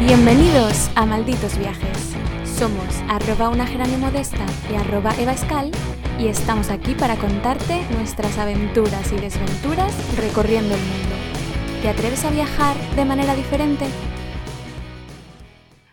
Bienvenidos a Malditos Viajes. Somos arroba una modesta y arroba evascal y estamos aquí para contarte nuestras aventuras y desventuras recorriendo el mundo. ¿Te atreves a viajar de manera diferente?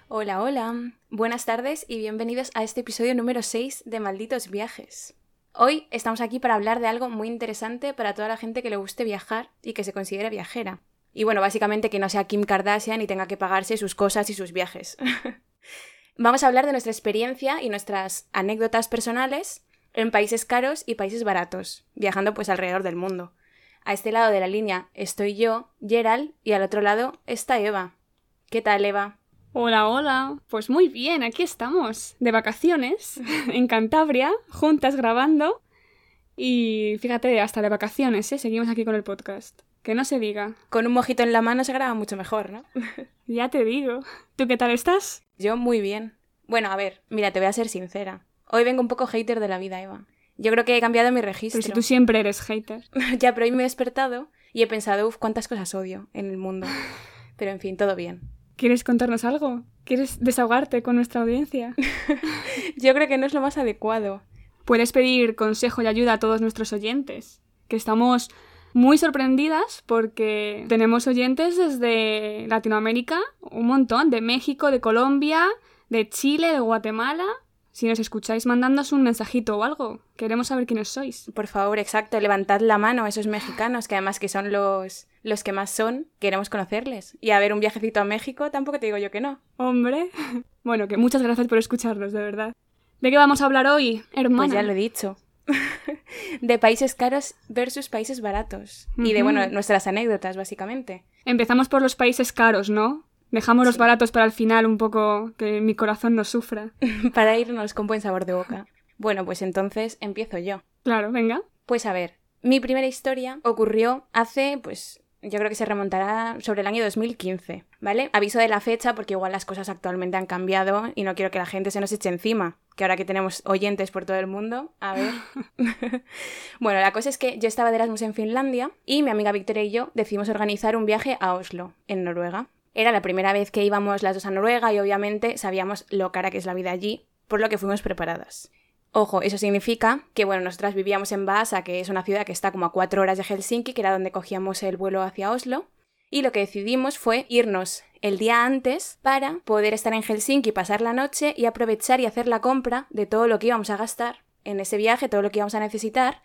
Hola, hola. Buenas tardes y bienvenidos a este episodio número 6 de Malditos Viajes. Hoy estamos aquí para hablar de algo muy interesante para toda la gente que le guste viajar y que se considere viajera. Y bueno, básicamente que no sea Kim Kardashian y tenga que pagarse sus cosas y sus viajes. Vamos a hablar de nuestra experiencia y nuestras anécdotas personales en países caros y países baratos, viajando pues alrededor del mundo. A este lado de la línea estoy yo, Gerald, y al otro lado está Eva. ¿Qué tal, Eva? Hola, hola. Pues muy bien, aquí estamos, de vacaciones, en Cantabria, juntas grabando. Y fíjate, hasta de vacaciones, ¿eh? Seguimos aquí con el podcast. Que no se diga. Con un mojito en la mano se graba mucho mejor, ¿no? ya te digo. ¿Tú qué tal estás? Yo muy bien. Bueno, a ver, mira, te voy a ser sincera. Hoy vengo un poco hater de la vida, Eva. Yo creo que he cambiado mi registro. Pero si tú siempre eres hater. ya, pero hoy me he despertado y he pensado, uff, cuántas cosas odio en el mundo. Pero en fin, todo bien. ¿Quieres contarnos algo? ¿Quieres desahogarte con nuestra audiencia? Yo creo que no es lo más adecuado. Puedes pedir consejo y ayuda a todos nuestros oyentes, que estamos muy sorprendidas porque tenemos oyentes desde Latinoamérica, un montón, de México, de Colombia, de Chile, de Guatemala. Si nos escucháis, mandándonos un mensajito o algo. Queremos saber quiénes sois. Por favor, exacto, levantad la mano a esos mexicanos, que además que son los, los que más son, queremos conocerles. Y a ver un viajecito a México, tampoco te digo yo que no. Hombre. Bueno, que muchas gracias por escucharnos, de verdad. ¿De qué vamos a hablar hoy, hermana? Pues ya lo he dicho. De países caros versus países baratos. Y de, bueno, nuestras anécdotas, básicamente. Empezamos por los países caros, ¿no? Dejamos los baratos para el final un poco que mi corazón no sufra. para irnos con buen sabor de boca. Bueno, pues entonces empiezo yo. Claro, venga. Pues a ver, mi primera historia ocurrió hace, pues, yo creo que se remontará sobre el año 2015, ¿vale? Aviso de la fecha porque igual las cosas actualmente han cambiado y no quiero que la gente se nos eche encima, que ahora que tenemos oyentes por todo el mundo, a ver. bueno, la cosa es que yo estaba de Erasmus en Finlandia y mi amiga Victoria y yo decidimos organizar un viaje a Oslo, en Noruega. Era la primera vez que íbamos las dos a Noruega y obviamente sabíamos lo cara que es la vida allí, por lo que fuimos preparadas. Ojo, eso significa que, bueno, nosotras vivíamos en Vaasa, que es una ciudad que está como a cuatro horas de Helsinki, que era donde cogíamos el vuelo hacia Oslo. Y lo que decidimos fue irnos el día antes para poder estar en Helsinki, pasar la noche y aprovechar y hacer la compra de todo lo que íbamos a gastar en ese viaje, todo lo que íbamos a necesitar.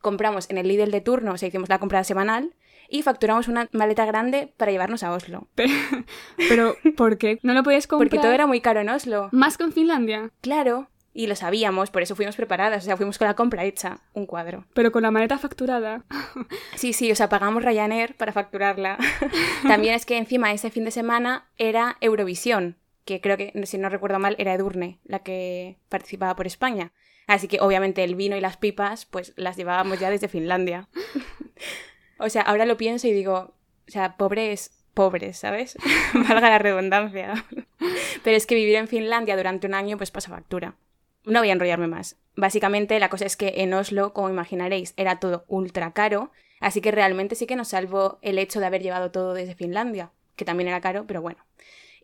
Compramos en el Lidl de turno, o sea, hicimos la compra semanal y facturamos una maleta grande para llevarnos a Oslo. Pero, ¿por qué? ¿No lo podías comprar? Porque todo era muy caro en Oslo. ¿Más que en Finlandia? Claro, y lo sabíamos, por eso fuimos preparadas, o sea, fuimos con la compra hecha, un cuadro. Pero con la maleta facturada. Sí, sí, o sea, pagamos Ryanair para facturarla. También es que encima ese fin de semana era Eurovisión, que creo que, si no recuerdo mal, era Edurne, la que participaba por España. Así que obviamente el vino y las pipas, pues las llevábamos ya desde Finlandia. o sea, ahora lo pienso y digo, o sea, pobres, pobres, ¿sabes? Valga la redundancia. Pero es que vivir en Finlandia durante un año, pues pasa factura. No voy a enrollarme más. Básicamente la cosa es que en Oslo, como imaginaréis, era todo ultra caro, así que realmente sí que nos salvó el hecho de haber llevado todo desde Finlandia, que también era caro, pero bueno.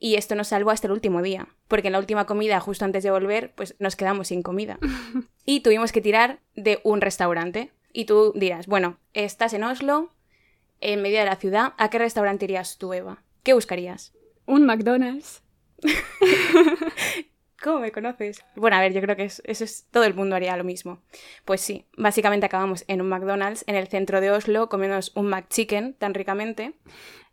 Y esto nos salvó hasta el último día, porque en la última comida, justo antes de volver, pues nos quedamos sin comida. Y tuvimos que tirar de un restaurante. Y tú dirás, bueno, estás en Oslo, en medio de la ciudad, ¿a qué restaurante irías tú, Eva? ¿Qué buscarías? Un McDonald's. ¿Cómo me conoces? Bueno, a ver, yo creo que eso es, todo el mundo haría lo mismo. Pues sí, básicamente acabamos en un McDonald's en el centro de Oslo comiéndonos un McChicken tan ricamente.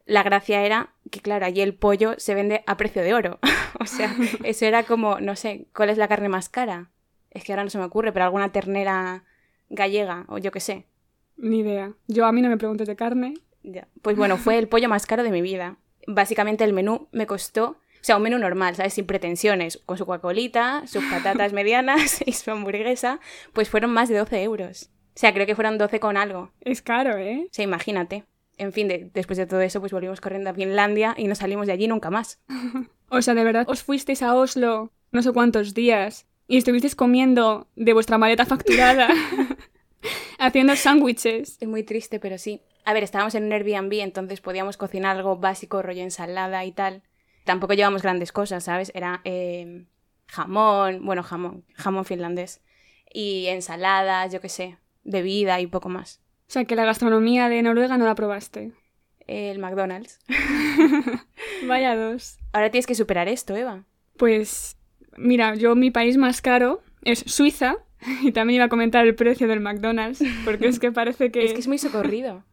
La gracia era que, claro, allí el pollo se vende a precio de oro. o sea, eso era como, no sé, ¿cuál es la carne más cara? Es que ahora no se me ocurre, pero alguna ternera gallega o yo qué sé. Ni idea. Yo a mí no me preguntes de carne. Ya. Pues bueno, fue el pollo más caro de mi vida. Básicamente el menú me costó o sea, un menú normal, ¿sabes? Sin pretensiones, con su coca sus patatas medianas y su hamburguesa, pues fueron más de 12 euros. O sea, creo que fueron 12 con algo. Es caro, ¿eh? O sea, imagínate. En fin, después de todo eso, pues volvimos corriendo a Finlandia y no salimos de allí nunca más. o sea, de verdad, os fuisteis a Oslo no sé cuántos días y estuvisteis comiendo de vuestra maleta facturada, haciendo sándwiches. Es muy triste, pero sí. A ver, estábamos en un Airbnb, entonces podíamos cocinar algo básico, rollo ensalada y tal. Tampoco llevamos grandes cosas, ¿sabes? Era eh, jamón, bueno, jamón, jamón finlandés. Y ensaladas, yo qué sé, bebida y poco más. O sea, que la gastronomía de Noruega no la probaste. El McDonald's. Vaya dos. Ahora tienes que superar esto, Eva. Pues, mira, yo mi país más caro es Suiza. Y también iba a comentar el precio del McDonald's, porque es que parece que... Es que es muy socorrido.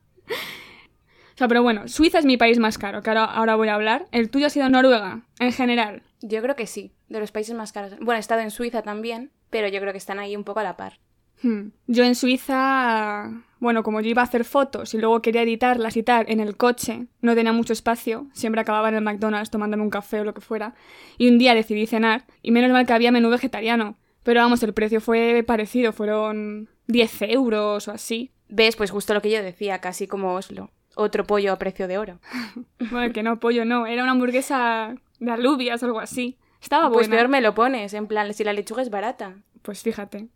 O sea, pero bueno, Suiza es mi país más caro, que ahora, ahora voy a hablar. ¿El tuyo ha sido Noruega, en general? Yo creo que sí, de los países más caros. Bueno, he estado en Suiza también, pero yo creo que están ahí un poco a la par. Hmm. Yo en Suiza, bueno, como yo iba a hacer fotos y luego quería editarlas y tal en el coche, no tenía mucho espacio, siempre acababa en el McDonald's tomándome un café o lo que fuera, y un día decidí cenar, y menos mal que había menú vegetariano, pero vamos, el precio fue parecido, fueron 10 euros o así. ¿Ves? Pues justo lo que yo decía, casi como Oslo. Otro pollo a precio de oro. bueno, que no, pollo no, era una hamburguesa de alubias o algo así. Estaba Pues buena. peor me lo pones, en plan, si la lechuga es barata. Pues fíjate.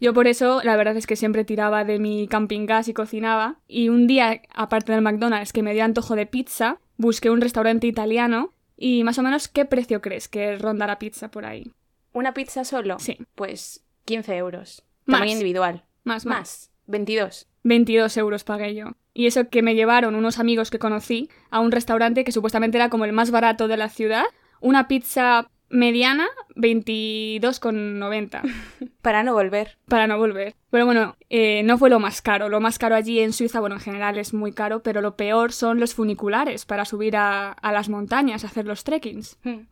Yo por eso, la verdad es que siempre tiraba de mi camping gas y cocinaba. Y un día, aparte del McDonald's, que me dio antojo de pizza, busqué un restaurante italiano. Y más o menos, ¿qué precio crees que ronda la pizza por ahí? ¿Una pizza solo? Sí. Pues 15 euros. Más. Tamaño individual. Más, más. Más. 22. 22 euros pagué yo. Y eso que me llevaron unos amigos que conocí a un restaurante que supuestamente era como el más barato de la ciudad. Una pizza mediana, 22,90 Para no volver. para no volver. Pero bueno, eh, no fue lo más caro. Lo más caro allí en Suiza, bueno, en general es muy caro, pero lo peor son los funiculares para subir a, a las montañas, a hacer los trekkings. Hmm.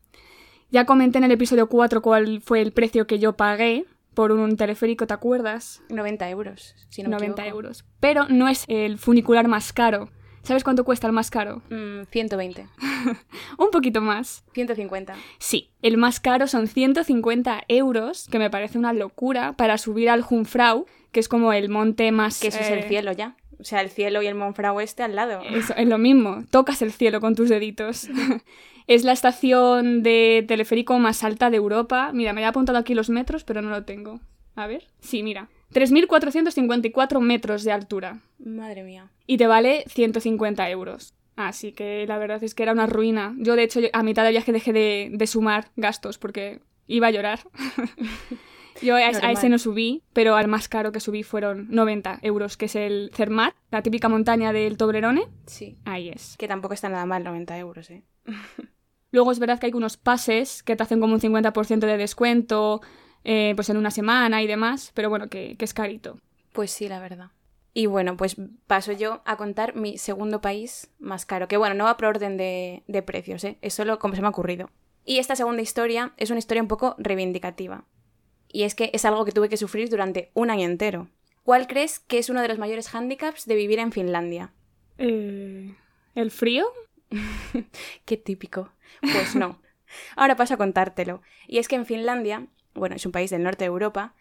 Ya comenté en el episodio 4 cuál fue el precio que yo pagué por un teleférico, ¿te acuerdas? 90 euros. Si no me 90 equivoco. euros. Pero no es el funicular más caro. ¿Sabes cuánto cuesta el más caro? Mm, 120. Un poquito más. 150. Sí, el más caro son 150 euros, que me parece una locura, para subir al Jungfrau, que es como el monte más... Que eso es eh, el cielo ya. O sea, el cielo y el Monfrau este al lado. Eso, es lo mismo, tocas el cielo con tus deditos. es la estación de teleférico más alta de Europa. Mira, me he apuntado aquí los metros, pero no lo tengo. A ver. Sí, mira. 3.454 metros de altura. Madre mía. Y te vale 150 euros. Así que la verdad es que era una ruina. Yo, de hecho, a mitad del viaje dejé de, de sumar gastos porque iba a llorar. Yo a, a ese no subí, pero al más caro que subí fueron 90 euros, que es el Zermatt, la típica montaña del Toblerone. Sí. Ahí es. Que tampoco está nada mal 90 euros, ¿eh? Luego es verdad que hay unos pases que te hacen como un 50% de descuento, eh, pues en una semana y demás, pero bueno, que, que es carito. Pues sí, la verdad. Y bueno, pues paso yo a contar mi segundo país más caro, que bueno, no va por orden de, de precios, ¿eh? es solo como se me ha ocurrido. Y esta segunda historia es una historia un poco reivindicativa. Y es que es algo que tuve que sufrir durante un año entero. ¿Cuál crees que es uno de los mayores hándicaps de vivir en Finlandia? Eh, ¿El frío? Qué típico. Pues no. Ahora paso a contártelo. Y es que en Finlandia, bueno, es un país del norte de Europa,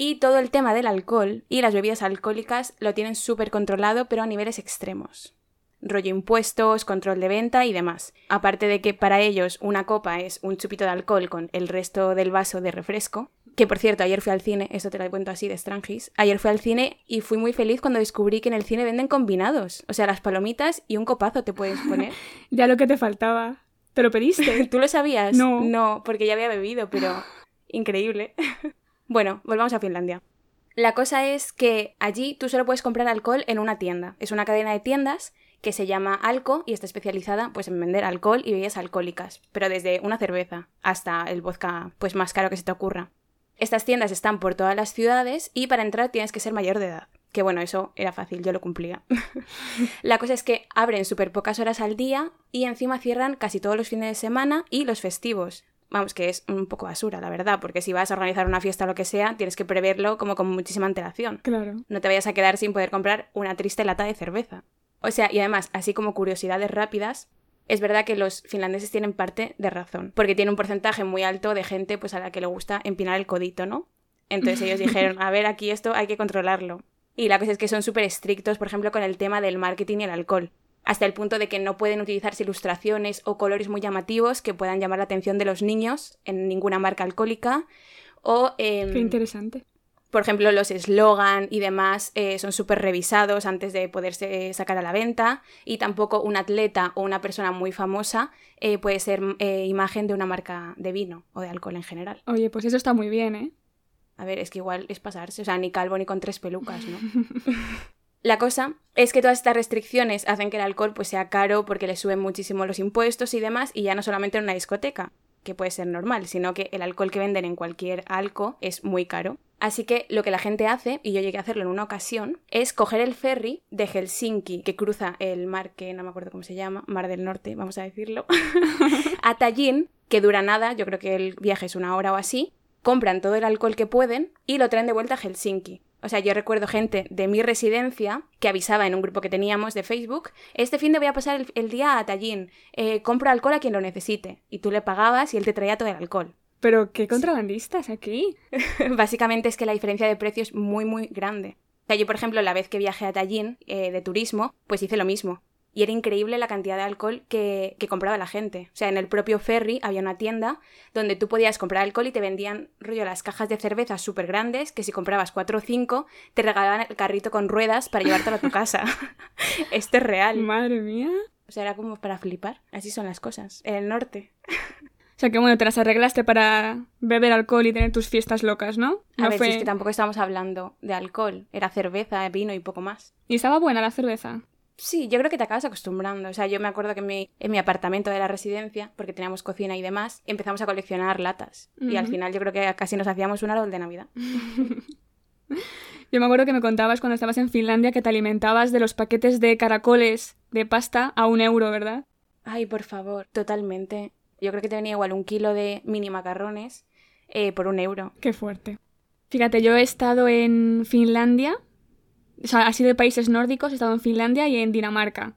y todo el tema del alcohol y las bebidas alcohólicas lo tienen súper controlado, pero a niveles extremos. Rollo impuestos, control de venta y demás. Aparte de que para ellos una copa es un chupito de alcohol con el resto del vaso de refresco. Que por cierto, ayer fui al cine, esto te lo cuento así de Strangis. Ayer fui al cine y fui muy feliz cuando descubrí que en el cine venden combinados. O sea, las palomitas y un copazo te puedes poner. Ya lo que te faltaba. ¿Te lo pediste? ¿Tú lo sabías? No. No, porque ya había bebido, pero increíble. bueno, volvamos a Finlandia. La cosa es que allí tú solo puedes comprar alcohol en una tienda. Es una cadena de tiendas que se llama Alco y está especializada pues en vender alcohol y bebidas alcohólicas, pero desde una cerveza hasta el vodka pues más caro que se te ocurra. Estas tiendas están por todas las ciudades y para entrar tienes que ser mayor de edad. Que bueno, eso era fácil, yo lo cumplía. La cosa es que abren súper pocas horas al día y encima cierran casi todos los fines de semana y los festivos. Vamos, que es un poco basura, la verdad, porque si vas a organizar una fiesta o lo que sea, tienes que preverlo como con muchísima antelación. Claro. No te vayas a quedar sin poder comprar una triste lata de cerveza. O sea, y además, así como curiosidades rápidas, es verdad que los finlandeses tienen parte de razón, porque tiene un porcentaje muy alto de gente pues a la que le gusta empinar el codito, ¿no? Entonces ellos dijeron, a ver, aquí esto hay que controlarlo. Y la cosa es que son súper estrictos, por ejemplo, con el tema del marketing y el alcohol. Hasta el punto de que no pueden utilizarse ilustraciones o colores muy llamativos que puedan llamar la atención de los niños en ninguna marca alcohólica. O, em, Qué interesante. Por ejemplo, los eslogan y demás eh, son súper revisados antes de poderse sacar a la venta y tampoco un atleta o una persona muy famosa eh, puede ser eh, imagen de una marca de vino o de alcohol en general. Oye, pues eso está muy bien, ¿eh? A ver, es que igual es pasarse, o sea, ni calvo ni con tres pelucas, ¿no? La cosa es que todas estas restricciones hacen que el alcohol pues sea caro porque le suben muchísimo los impuestos y demás y ya no solamente en una discoteca, que puede ser normal, sino que el alcohol que venden en cualquier alco es muy caro. Así que lo que la gente hace, y yo llegué a hacerlo en una ocasión, es coger el ferry de Helsinki, que cruza el mar, que no me acuerdo cómo se llama, Mar del Norte, vamos a decirlo, a Tallinn, que dura nada, yo creo que el viaje es una hora o así, compran todo el alcohol que pueden y lo traen de vuelta a Helsinki. O sea, yo recuerdo gente de mi residencia que avisaba en un grupo que teníamos de Facebook, este fin de voy a pasar el, día a Tallinn, eh, compro alcohol a quien lo necesite. Y tú le pagabas y él te traía todo el alcohol. Pero qué contrabandistas aquí. Básicamente es que la diferencia de precio es muy, muy grande. O sea, yo, por ejemplo, la vez que viajé a Tallinn eh, de turismo, pues hice lo mismo. Y era increíble la cantidad de alcohol que, que, compraba la gente. O sea, en el propio ferry había una tienda donde tú podías comprar alcohol y te vendían rollo las cajas de cerveza súper grandes, que si comprabas cuatro o cinco, te regalaban el carrito con ruedas para llevártelo a tu casa. Esto es real. Madre mía. O sea, era como para flipar. Así son las cosas. En el norte. O sea que bueno, te las arreglaste para beber alcohol y tener tus fiestas locas, ¿no? no a ver, si es que tampoco estamos hablando de alcohol. Era cerveza, vino y poco más. ¿Y estaba buena la cerveza? Sí, yo creo que te acabas acostumbrando. O sea, yo me acuerdo que en mi, en mi apartamento de la residencia, porque teníamos cocina y demás, empezamos a coleccionar latas. Y al final yo creo que casi nos hacíamos un árbol de Navidad. yo me acuerdo que me contabas cuando estabas en Finlandia que te alimentabas de los paquetes de caracoles de pasta a un euro, ¿verdad? Ay, por favor, totalmente. Yo creo que tenía igual un kilo de mini macarrones eh, por un euro. Qué fuerte. Fíjate, yo he estado en Finlandia, o sea, ha sido de países nórdicos, he estado en Finlandia y en Dinamarca.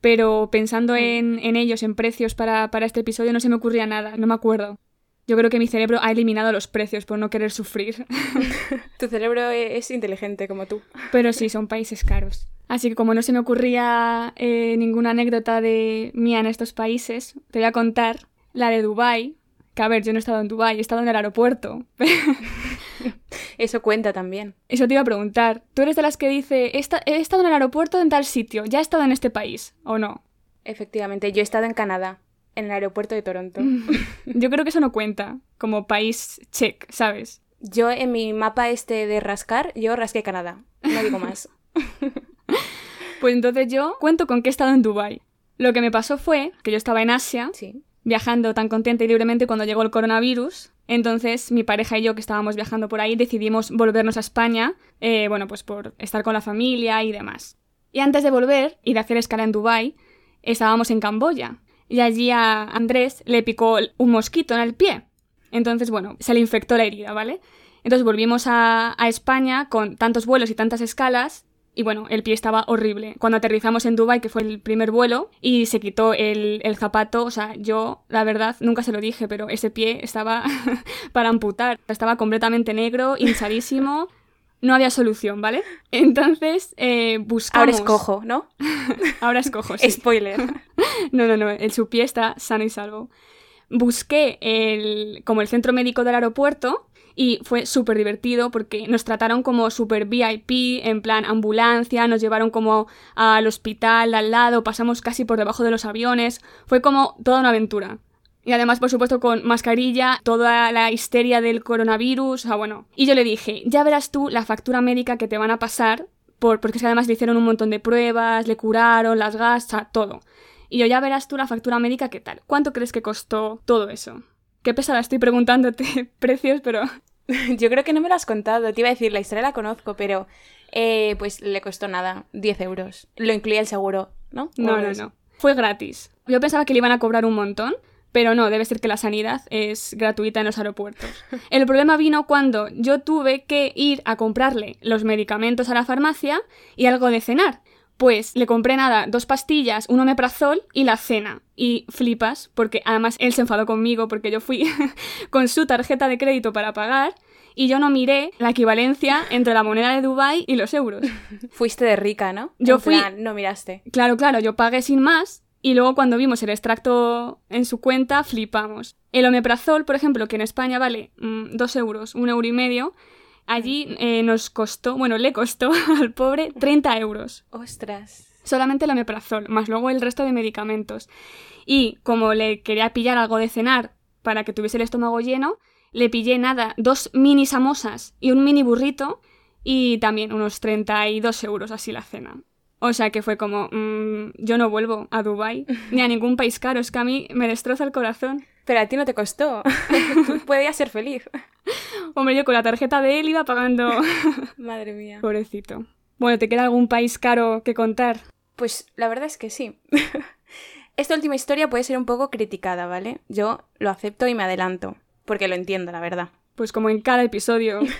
Pero pensando mm. en, en ellos, en precios para, para este episodio, no se me ocurría nada, no me acuerdo. Yo creo que mi cerebro ha eliminado los precios por no querer sufrir. tu cerebro es inteligente como tú. Pero sí, son países caros. Así que como no se me ocurría eh, ninguna anécdota de mía en estos países, te voy a contar la de Dubai, que a ver, yo no he estado en Dubai, he estado en el aeropuerto. Eso cuenta también. Eso te iba a preguntar. ¿Tú eres de las que dice, he, estado en el aeropuerto en tal sitio, ya he estado en este país, o no? Efectivamente, yo he estado en Canadá, en el aeropuerto de Toronto. yo creo que eso no cuenta como país check, ¿sabes? Yo en mi mapa este de rascar, yo rasqué Canadá, no digo más. pues entonces yo cuento con que he estado en Dubai. Lo que me pasó fue que yo estaba en Asia. Sí viajando tan contenta y libremente cuando llegó el coronavirus. Entonces mi pareja y yo que estábamos viajando por ahí decidimos volvernos a España, eh, bueno, pues por estar con la familia y demás. Y antes de volver y de hacer escala en Dubai, estábamos en Camboya. Y allí a Andrés le picó un mosquito en el pie. Entonces, bueno, se le infectó la herida, ¿vale? Entonces volvimos a España con tantos vuelos y tantas escalas y bueno, el pie estaba horrible. Cuando aterrizamos en Dubai, que fue el primer vuelo, y se quitó el, zapato, o sea, yo, la verdad, nunca se lo dije, pero ese pie estaba para amputar. Estaba completamente negro, hinchadísimo. No había solución, ¿vale? Entonces, eh, buscamos... Ahora escojo, ¿no? Ahora escojo, sí. Spoiler. no, no, no, el, su pie está sano y salvo. Busqué el, como el centro médico del aeropuerto y fue súper divertido porque nos trataron como súper VIP, en plan ambulancia, nos llevaron como al hospital al lado, pasamos casi por debajo de los aviones, fue como toda una aventura. Y además, por supuesto, con mascarilla, toda la histeria del coronavirus, o sea, bueno. Y yo le dije, ya verás tú la factura médica que te van a pasar, por, porque además le hicieron un montón de pruebas, le curaron las gasas, todo. Y yo, ya verás tú la factura médica qué tal. ¿Cuánto crees que costó todo eso? Qué pesada estoy preguntándote precios, pero... Yo creo que no me lo has contado. Te iba a decir, la historia la conozco, pero eh, pues le costó nada, 10 euros. Lo incluía el seguro, ¿no? No, no, no. Fue gratis. Yo pensaba que le iban a cobrar un montón, pero no, debe ser que la sanidad es gratuita en los aeropuertos. El problema vino cuando yo tuve que ir a comprarle los medicamentos a la farmacia y algo de cenar. Pues le compré nada, dos pastillas, un omeprazol y la cena. Y flipas, porque además él se enfadó conmigo porque yo fui con su tarjeta de crédito para pagar y yo no miré la equivalencia entre la moneda de Dubai y los euros. Fuiste de rica, ¿no? Yo fui. no miraste. Claro, claro, yo pagué sin más y luego cuando vimos el extracto en su cuenta, flipamos. El omeprazol, por ejemplo, que en España vale mm, dos euros, un euro y medio, Allí eh, nos costó, bueno, le costó al pobre 30 euros. Ostras. Solamente el omeprazol, más luego el resto de medicamentos. Y como le quería pillar algo de cenar para que tuviese el estómago lleno, le pillé nada, dos mini samosas y un mini burrito y también unos 32 euros así la cena. O sea que fue como, mm, yo no vuelvo a Dubai ni a ningún país caro, es que a mí me destroza el corazón. Pero a ti no te costó. Tú podías ser feliz. Hombre, yo con la tarjeta de él iba pagando. Madre mía. Pobrecito. Bueno, ¿te queda algún país caro que contar? Pues la verdad es que sí. Esta última historia puede ser un poco criticada, ¿vale? Yo lo acepto y me adelanto, porque lo entiendo, la verdad. Pues como en cada episodio.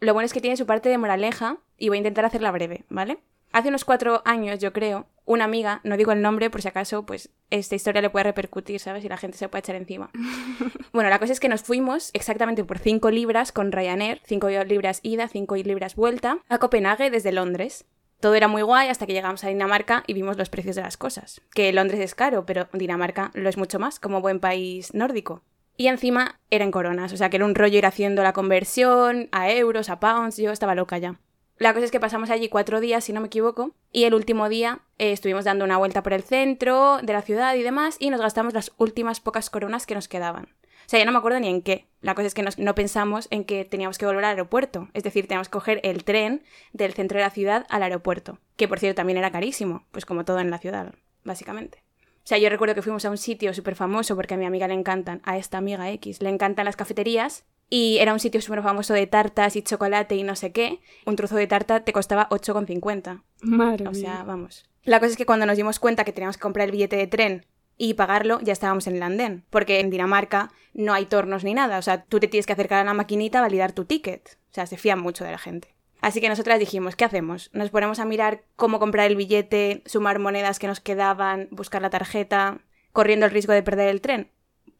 Lo bueno es que tiene su parte de moraleja y voy a intentar hacerla breve, ¿vale? Hace unos cuatro años, yo creo, una amiga, no digo el nombre por si acaso, pues esta historia le puede repercutir, ¿sabes? Y la gente se puede echar encima. bueno, la cosa es que nos fuimos exactamente por cinco libras con Ryanair, cinco libras ida, cinco libras vuelta, a Copenhague desde Londres. Todo era muy guay hasta que llegamos a Dinamarca y vimos los precios de las cosas. Que Londres es caro, pero Dinamarca lo es mucho más, como buen país nórdico. Y encima eran coronas, o sea que era un rollo ir haciendo la conversión a euros, a pounds, yo estaba loca ya. La cosa es que pasamos allí cuatro días, si no me equivoco, y el último día eh, estuvimos dando una vuelta por el centro de la ciudad y demás, y nos gastamos las últimas pocas coronas que nos quedaban. O sea, ya no me acuerdo ni en qué. La cosa es que no pensamos en que teníamos que volver al aeropuerto. Es decir, teníamos que coger el tren del centro de la ciudad al aeropuerto. Que por cierto también era carísimo, pues como todo en la ciudad, básicamente. O sea, yo recuerdo que fuimos a un sitio súper famoso porque a mi amiga le encantan, a esta amiga X, le encantan las cafeterías y era un sitio súper famoso de tartas y chocolate y no sé qué. Un trozo de tarta te costaba 8,50. Madre O sea, vamos. La cosa es que cuando nos dimos cuenta que teníamos que comprar el billete de tren y pagarlo, ya estábamos en el andén. Porque en Dinamarca no hay tornos ni nada. O sea, tú te tienes que acercar a la maquinita a validar tu ticket. O sea, se fían mucho de la gente. Así que nosotras dijimos, ¿qué hacemos? Nos ponemos a mirar cómo comprar el billete, sumar monedas que nos quedaban, buscar la tarjeta, corriendo el riesgo de perder el tren.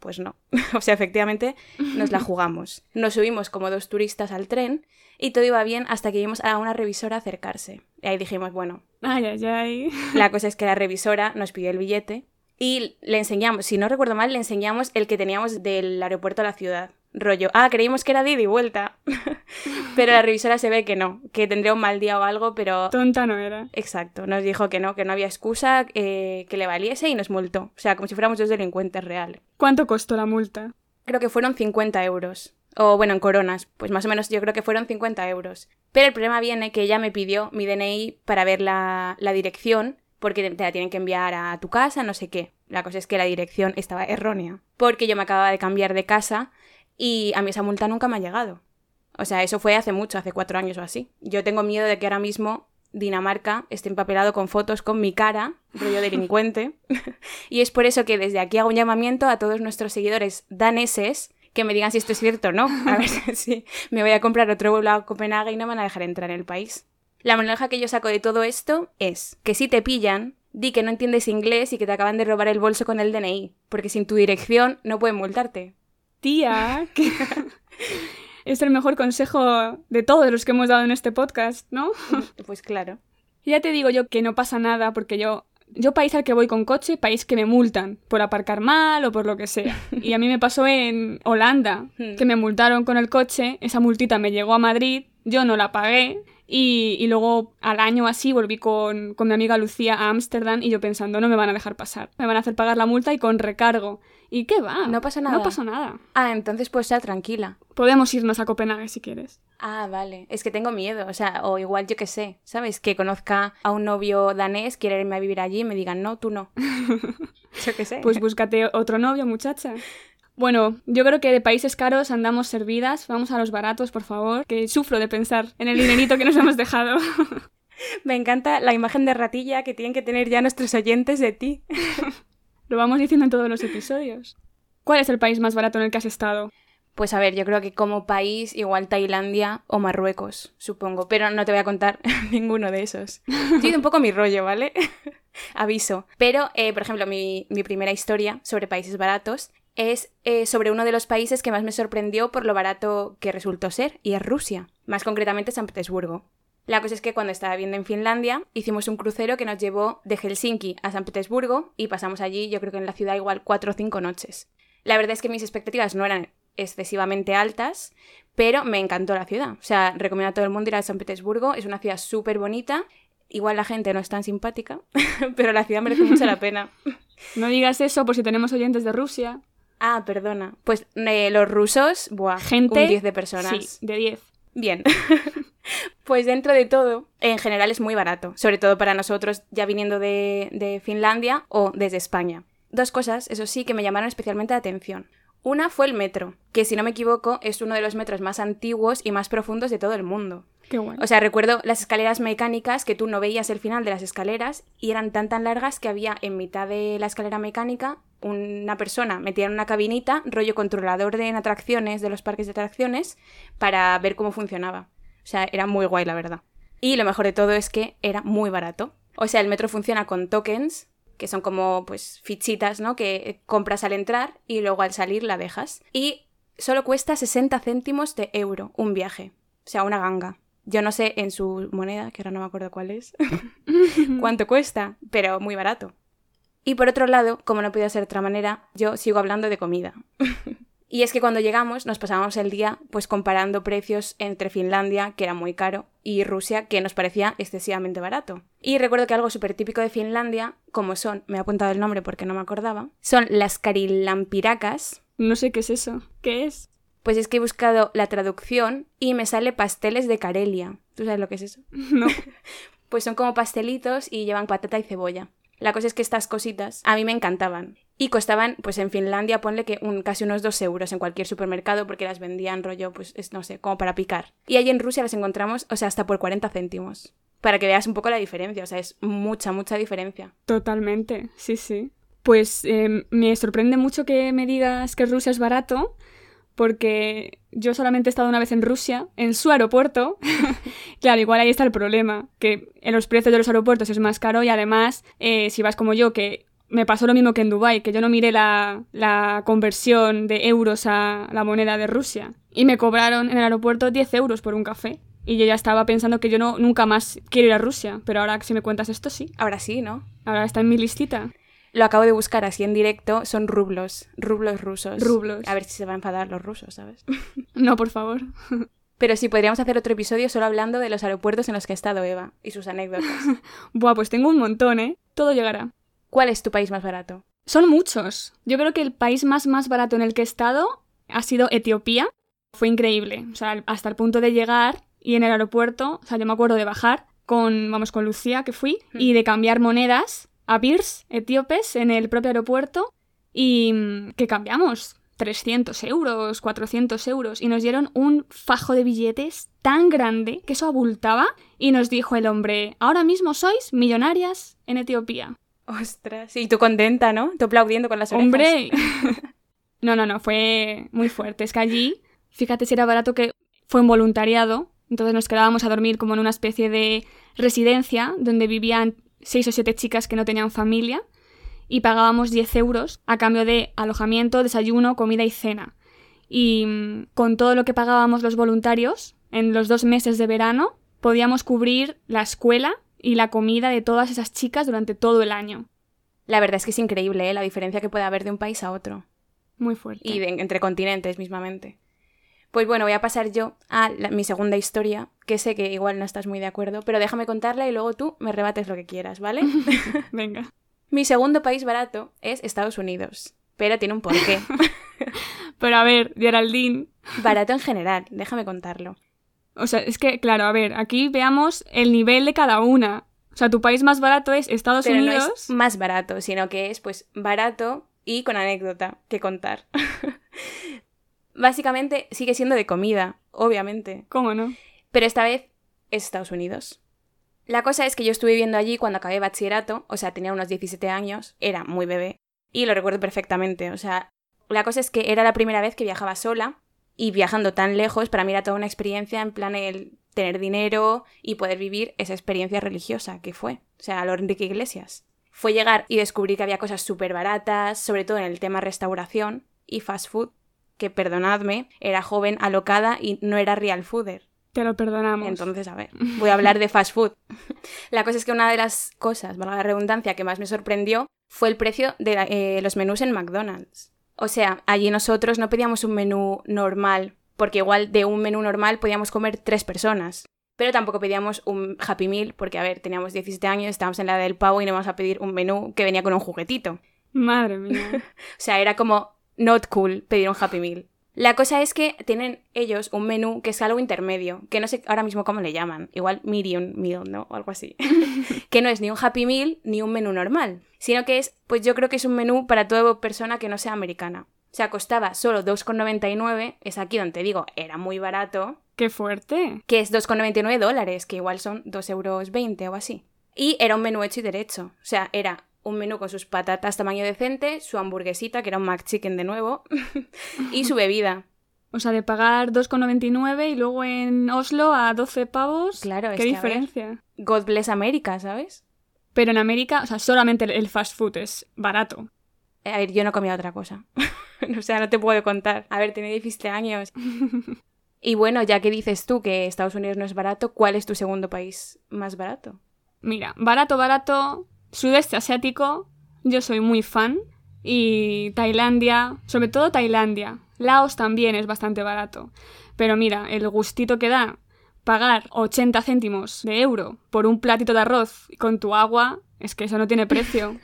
Pues no. o sea, efectivamente nos la jugamos. Nos subimos como dos turistas al tren y todo iba bien hasta que vimos a una revisora acercarse. Y ahí dijimos, bueno. Ay, ay, ay. La cosa es que la revisora nos pidió el billete y le enseñamos, si no recuerdo mal, le enseñamos el que teníamos del aeropuerto a la ciudad rollo, ah, creímos que era de ida y vuelta. pero la revisora se ve que no, que tendría un mal día o algo, pero... Tonta no era. Exacto, nos dijo que no, que no había excusa eh, que le valiese y nos multó. O sea, como si fuéramos dos delincuentes reales. ¿Cuánto costó la multa? Creo que fueron 50 euros. O bueno, en coronas, pues más o menos yo creo que fueron 50 euros. Pero el problema viene que ella me pidió mi DNI para ver la, la dirección, porque te la tienen que enviar a tu casa, no sé qué. La cosa es que la dirección estaba errónea, porque yo me acababa de cambiar de casa y a mí esa multa nunca me ha llegado. O sea, eso fue hace mucho, hace cuatro años o así. Yo tengo miedo de que ahora mismo Dinamarca esté empapelado con fotos con mi cara, rollo delincuente. y es por eso que desde aquí hago un llamamiento a todos nuestros seguidores daneses que me digan si esto es cierto o no. A ver si me voy a comprar otro vuelo a Copenhague y no me van a dejar entrar en el país. La moraleja que yo saco de todo esto es que si te pillan, di que no entiendes inglés y que te acaban de robar el bolso con el DNI, porque sin tu dirección no pueden multarte tía, que es el mejor consejo de todos los que hemos dado en este podcast, ¿no? Pues claro. Ya te digo yo que no pasa nada porque yo yo país al que voy con coche, país que me multan por aparcar mal o por lo que sea. Y a mí me pasó en Holanda, hmm. que me multaron con el coche, esa multita me llegó a Madrid, yo no la pagué y, luego al año así volví con, con mi amiga Lucía a Ámsterdam y yo pensando, no me van a dejar pasar, me van a hacer pagar la multa y con recargo. ¿Y qué va? No pasa nada. No pasó nada. Ah, entonces pues sea tranquila. Podemos irnos a Copenhague si quieres. Ah, vale. Es que tengo miedo. O sea, o igual yo qué sé, ¿sabes? Que conozca a un novio danés, quiere irme a vivir allí y me digan, no, tú no. yo qué sé. Pues búscate otro novio, muchacha. Bueno, yo creo que de países caros andamos servidas. Vamos a los baratos, por favor. Que sufro de pensar en el dinerito que nos hemos dejado. Me encanta la imagen de ratilla que tienen que tener ya nuestros oyentes de ti. Lo vamos diciendo en todos los episodios. ¿Cuál es el país más barato en el que has estado? Pues a ver, yo creo que como país igual Tailandia o Marruecos, supongo, pero no te voy a contar ninguno de esos. Tiene un poco mi rollo, ¿vale? Aviso. Pero, eh, por ejemplo, mi, primera historia sobre países baratos es eh, sobre uno de los países que más me sorprendió por lo barato que resultó ser, y es Rusia, más concretamente San Petersburgo. La cosa es que cuando estaba viendo en Finlandia, hicimos un crucero que nos llevó de Helsinki a San Petersburgo y pasamos allí, yo creo que en la ciudad igual cuatro o cinco noches. La verdad es que mis expectativas no eran excesivamente altas, pero me encantó la ciudad. O sea, recomiendo a todo el mundo ir a San Petersburgo, es una ciudad súper bonita. Igual la gente no es tan simpática, pero la ciudad merece mucho la pena. No digas eso por si tenemos oyentes de Rusia. Ah, perdona. Pues eh, los rusos, buah, Gente, un 10 de personas. Sí, de 10. Bien. pues dentro de todo, en general es muy barato, sobre todo para nosotros ya viniendo de, de Finlandia o desde España. Dos cosas, eso sí, que me llamaron especialmente la atención. Una fue el metro, que si no me equivoco es uno de los metros más antiguos y más profundos de todo el mundo. Qué bueno. O sea, recuerdo las escaleras mecánicas que tú no veías el final de las escaleras y eran tan tan largas que había en mitad de la escalera mecánica una persona metida en una cabinita, rollo controlador de atracciones de los parques de atracciones, para ver cómo funcionaba. O sea, era muy guay, la verdad. Y lo mejor de todo es que era muy barato. O sea, el metro funciona con tokens, que son como pues fichitas, ¿no? Que compras al entrar y luego al salir la dejas. Y solo cuesta 60 céntimos de euro un viaje. O sea, una ganga. Yo no sé en su moneda, que ahora no me acuerdo cuál es, cuánto cuesta, pero muy barato. Y por otro lado, como no podía ser de otra manera, yo sigo hablando de comida. y es que cuando llegamos nos pasábamos el día pues comparando precios entre Finlandia, que era muy caro, y Rusia, que nos parecía excesivamente barato. Y recuerdo que algo súper típico de Finlandia, como son, me he apuntado el nombre porque no me acordaba, son las carilampiracas. No sé qué es eso. ¿Qué es? Pues es que he buscado la traducción y me sale pasteles de Carelia. ¿Tú sabes lo que es eso? No. Pues son como pastelitos y llevan patata y cebolla. La cosa es que estas cositas a mí me encantaban. Y costaban, pues en Finlandia, ponle que un, casi unos 2 euros en cualquier supermercado porque las vendían rollo, pues es, no sé, como para picar. Y allí en Rusia las encontramos, o sea, hasta por 40 céntimos. Para que veas un poco la diferencia, o sea, es mucha, mucha diferencia. Totalmente, sí, sí. Pues eh, me sorprende mucho que me digas que Rusia es barato, porque yo solamente he estado una vez en Rusia, en su aeropuerto. claro, igual ahí está el problema, que en los precios de los aeropuertos es más caro y además, eh, si vas como yo, que me pasó lo mismo que en Dubái, que yo no miré la, la, conversión de euros a la moneda de Rusia. Y me cobraron en el aeropuerto 10 euros por un café. Y yo ya estaba pensando que yo no, nunca más quiero ir a Rusia. Pero ahora que si me cuentas esto, sí. Ahora sí, ¿no? Ahora está en mi listita. Lo acabo de buscar así en directo, son rublos, rublos rusos. Rublos. A ver si se van a enfadar los rusos, ¿sabes? no, por favor. Pero sí, podríamos hacer otro episodio solo hablando de los aeropuertos en los que ha estado Eva y sus anécdotas. Buah, pues tengo un montón, ¿eh? Todo llegará. ¿Cuál es tu país más barato? Son muchos. Yo creo que el país más más barato en el que he estado ha sido Etiopía. Fue increíble. O sea, hasta el punto de llegar y en el aeropuerto, o sea, yo me acuerdo de bajar con, vamos, con Lucía, que fui, y de cambiar monedas a birs etíopes en el propio aeropuerto y mm, que cambiamos 300 euros, 400 euros y nos dieron un fajo de billetes tan grande que eso abultaba y nos dijo el hombre, ahora mismo sois millonarias en Etiopía. Ostras, y tú contenta, ¿no? Tú aplaudiendo con las orejas. Hombre. no, no, no, fue muy fuerte. Es que allí, fíjate si era barato que fue un voluntariado, entonces nos quedábamos a dormir como en una especie de residencia donde vivían seis o siete chicas que no tenían familia y pagábamos 10 euros a cambio de alojamiento, desayuno, comida y cena. Y mm, con todo lo que pagábamos los voluntarios, en los dos meses de verano, podíamos cubrir la escuela y la comida de todas esas chicas durante todo el año. La verdad es que es increíble ¿eh? la diferencia que puede haber de un país a otro. Muy fuerte. Y de, entre continentes mismamente. Pues bueno, voy a pasar yo a la, mi segunda historia, que sé que igual no estás muy de acuerdo, pero déjame contarla y luego tú me rebates lo que quieras, ¿vale? Venga. Mi segundo país barato es Estados Unidos, pero tiene un porqué. pero a ver, Geraldine. Barato en general, déjame contarlo. O sea, es que, claro, a ver, aquí veamos el nivel de cada una. O sea, tu país más barato es Estados pero Unidos. No es más barato, sino que es pues barato y con anécdota que contar. Básicamente sigue siendo de comida, obviamente. ¿Cómo no? Pero esta vez es Estados Unidos. La cosa es que yo estuve viviendo allí cuando acabé bachillerato, o sea, tenía unos 17 años, era muy bebé, y lo recuerdo perfectamente. O sea, la cosa es que era la primera vez que viajaba sola, y viajando tan lejos, para mí era toda una experiencia en plan el tener dinero y poder vivir esa experiencia religiosa que fue. O sea, a lo Enrique Iglesias. Fue llegar y descubrir que había cosas súper baratas, sobre todo en el tema restauración y fast food, que perdonadme, era joven, alocada y no era real fooder. Te lo perdonamos. Entonces, a ver, voy a hablar de fast food. La cosa es que una de las cosas, valga la redundancia, que más me sorprendió fue el precio de eh, los menús en McDonald's. O sea, allí nosotros no pedíamos un menú normal, porque igual de un menú normal podíamos comer tres personas. Pero tampoco pedíamos un Happy Meal, porque a ver, teníamos 17 años, estábamos en la del pavo y no íbamos a pedir un menú que venía con un juguetito. Madre mía. o sea, era como not cool pedir un Happy Meal. La cosa es que tienen ellos un menú que es algo intermedio, que no sé ahora mismo cómo le llaman, igual medium meal, ¿no? O algo así. que no es ni un Happy Meal ni un menú normal, sino que es, pues yo creo que es un menú para toda persona que no sea americana. O sea, costaba solo 2,99, es aquí donde te digo, era muy barato. ¡Qué fuerte! Que es 2,99 dólares, que igual son 2,20 euros o así. Y era un menú hecho y derecho. O sea, era un menú con sus patatas tamaño decente, su hamburguesita, que era un McChicken de nuevo, y su bebida. O sea, de pagar 2,99 y luego en Oslo a 12 pavos. Claro, ¿Qué diferencia? God bless America, ¿sabes? Pero en América, o sea, solamente el fast food es barato. A ver, yo no comía otra cosa. o sea, no te puedo contar. A ver, tenía 17 años. y bueno, ya que dices tú que Estados Unidos no es barato, ¿cuál es tu segundo país más barato? Mira, barato, barato, sudeste asiático, yo soy muy fan. Y Tailandia, sobre todo Tailandia. Laos también es bastante barato. Pero mira, el gustito que da pagar 80 céntimos de euro por un platito de arroz con tu agua, es que eso no tiene precio.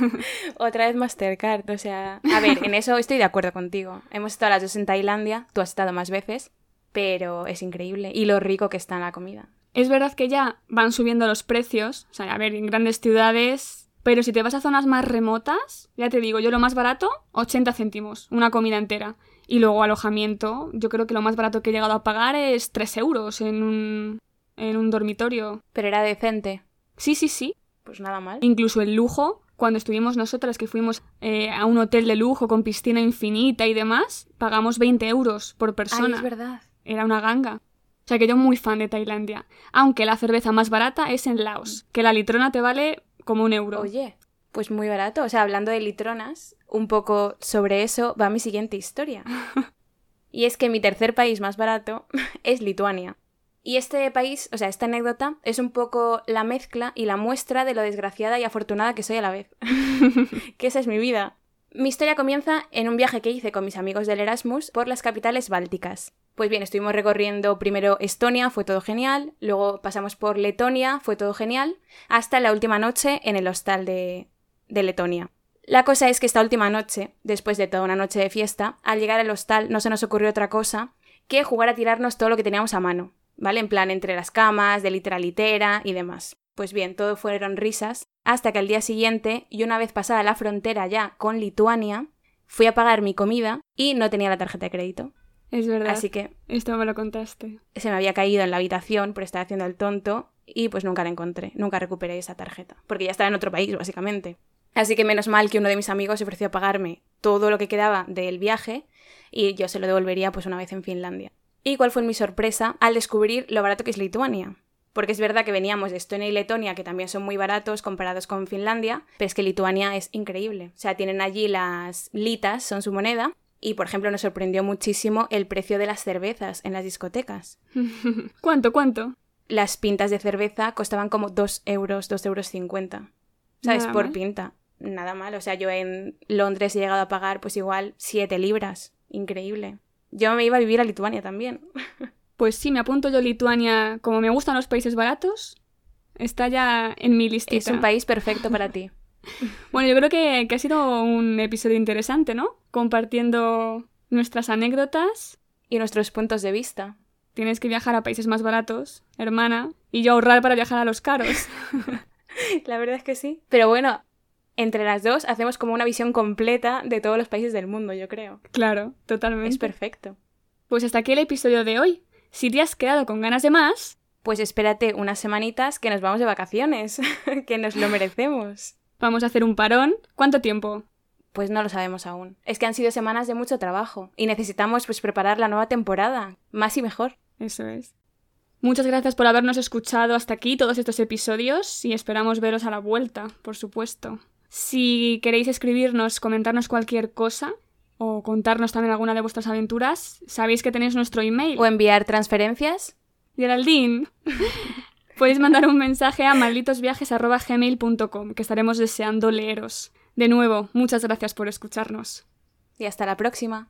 Otra vez Mastercard, o sea... A ver, en eso estoy de acuerdo contigo. Hemos estado las dos en Tailandia, tú has estado más veces, pero es increíble. Y lo rico que está en la comida. Es verdad que ya van subiendo los precios, o sea, a ver, en grandes ciudades, pero si te vas a zonas más remotas, ya te digo, yo lo más barato, 80 céntimos, una comida entera. Y luego alojamiento, yo creo que lo más barato que he llegado a pagar es 3 euros en un, en un dormitorio. Pero era decente. Sí, sí, sí. Pues nada mal. Incluso el lujo, cuando estuvimos nosotras, que fuimos eh, a un hotel de lujo con piscina infinita y demás, pagamos 20 euros por persona. Ay, es verdad. Era una ganga. O sea que yo muy fan de Tailandia. Aunque la cerveza más barata es en Laos, que la litrona te vale como un euro. Oye, pues muy barato. O sea, hablando de litronas, un poco sobre eso va mi siguiente historia. y es que mi tercer país más barato es Lituania. Y este país, o sea, esta anécdota es un poco la mezcla y la muestra de lo desgraciada y afortunada que soy a la vez. que esa es mi vida. Mi historia comienza en un viaje que hice con mis amigos del Erasmus por las capitales bálticas. Pues bien, estuvimos recorriendo primero Estonia, fue todo genial, luego pasamos por Letonia, fue todo genial, hasta la última noche en el hostal de, de Letonia. La cosa es que esta última noche, después de toda una noche de fiesta, al llegar al hostal no se nos ocurrió otra cosa que jugar a tirarnos todo lo que teníamos a mano, ¿vale? En plan, entre las camas, de litera a litera y demás. Pues bien, todo fueron risas, hasta que al día siguiente, y una vez pasada la frontera ya con Lituania, fui a pagar mi comida y no tenía la tarjeta de crédito. Es verdad. Así que Esto me lo contaste. se me había caído en la habitación por estar haciendo el tonto y pues nunca la encontré, nunca recuperé esa tarjeta, porque ya estaba en otro país, básicamente. Así que menos mal que uno de mis amigos se ofreció a pagarme todo lo que quedaba del viaje y yo se lo devolvería pues una vez en Finlandia. ¿Y cuál fue mi sorpresa al descubrir lo barato que es Lituania? Porque es verdad que veníamos de Estonia y Letonia, que también son muy baratos comparados con Finlandia, pero es que Lituania es increíble. O sea, tienen allí las litas, son su moneda, y por ejemplo nos sorprendió muchísimo el precio de las cervezas en las discotecas. ¿Cuánto, cuánto? Las pintas de cerveza costaban como 2 euros, 2 euros 50. ¿Sabes? Nada por mal. pinta. Nada mal. O sea, yo en Londres he llegado a pagar pues igual 7 libras. Increíble. Yo me iba a vivir a Lituania también. Pues sí, me apunto yo Lituania. Como me gustan los países baratos, está ya en mi listita. Es un país perfecto para ti. Bueno, yo creo que, que ha sido un episodio interesante, ¿no? Compartiendo nuestras anécdotas. Y nuestros puntos de vista. Tienes que viajar a países más baratos, hermana, y yo ahorrar para viajar a los caros. La verdad es que sí. Pero bueno, entre las dos hacemos como una visión completa de todos los países del mundo, yo creo. claro, totalmente. Es perfecto. Pues hasta aquí el episodio de hoy. Si te has quedado con ganas de más, Pues espérate unas semanitas que nos vamos de vacaciones, que nos lo merecemos. vamos a hacer un parón. ¿Cuánto tiempo? Pues no lo sabemos aún. Es que han sido semanas de mucho trabajo y necesitamos pues preparar la nueva temporada, más y mejor. Eso es. Muchas gracias por habernos escuchado hasta aquí todos estos episodios y esperamos veros a la vuelta, por supuesto. Si queréis escribirnos, comentarnos cualquier cosa o contarnos también alguna de vuestras aventuras, sabéis que tenéis nuestro email. O enviar transferencias. Geraldine, podéis mandar un mensaje a malditosviajes.gmail.com, que estaremos deseando leeros. De nuevo, muchas gracias por escucharnos. y hasta la próxima.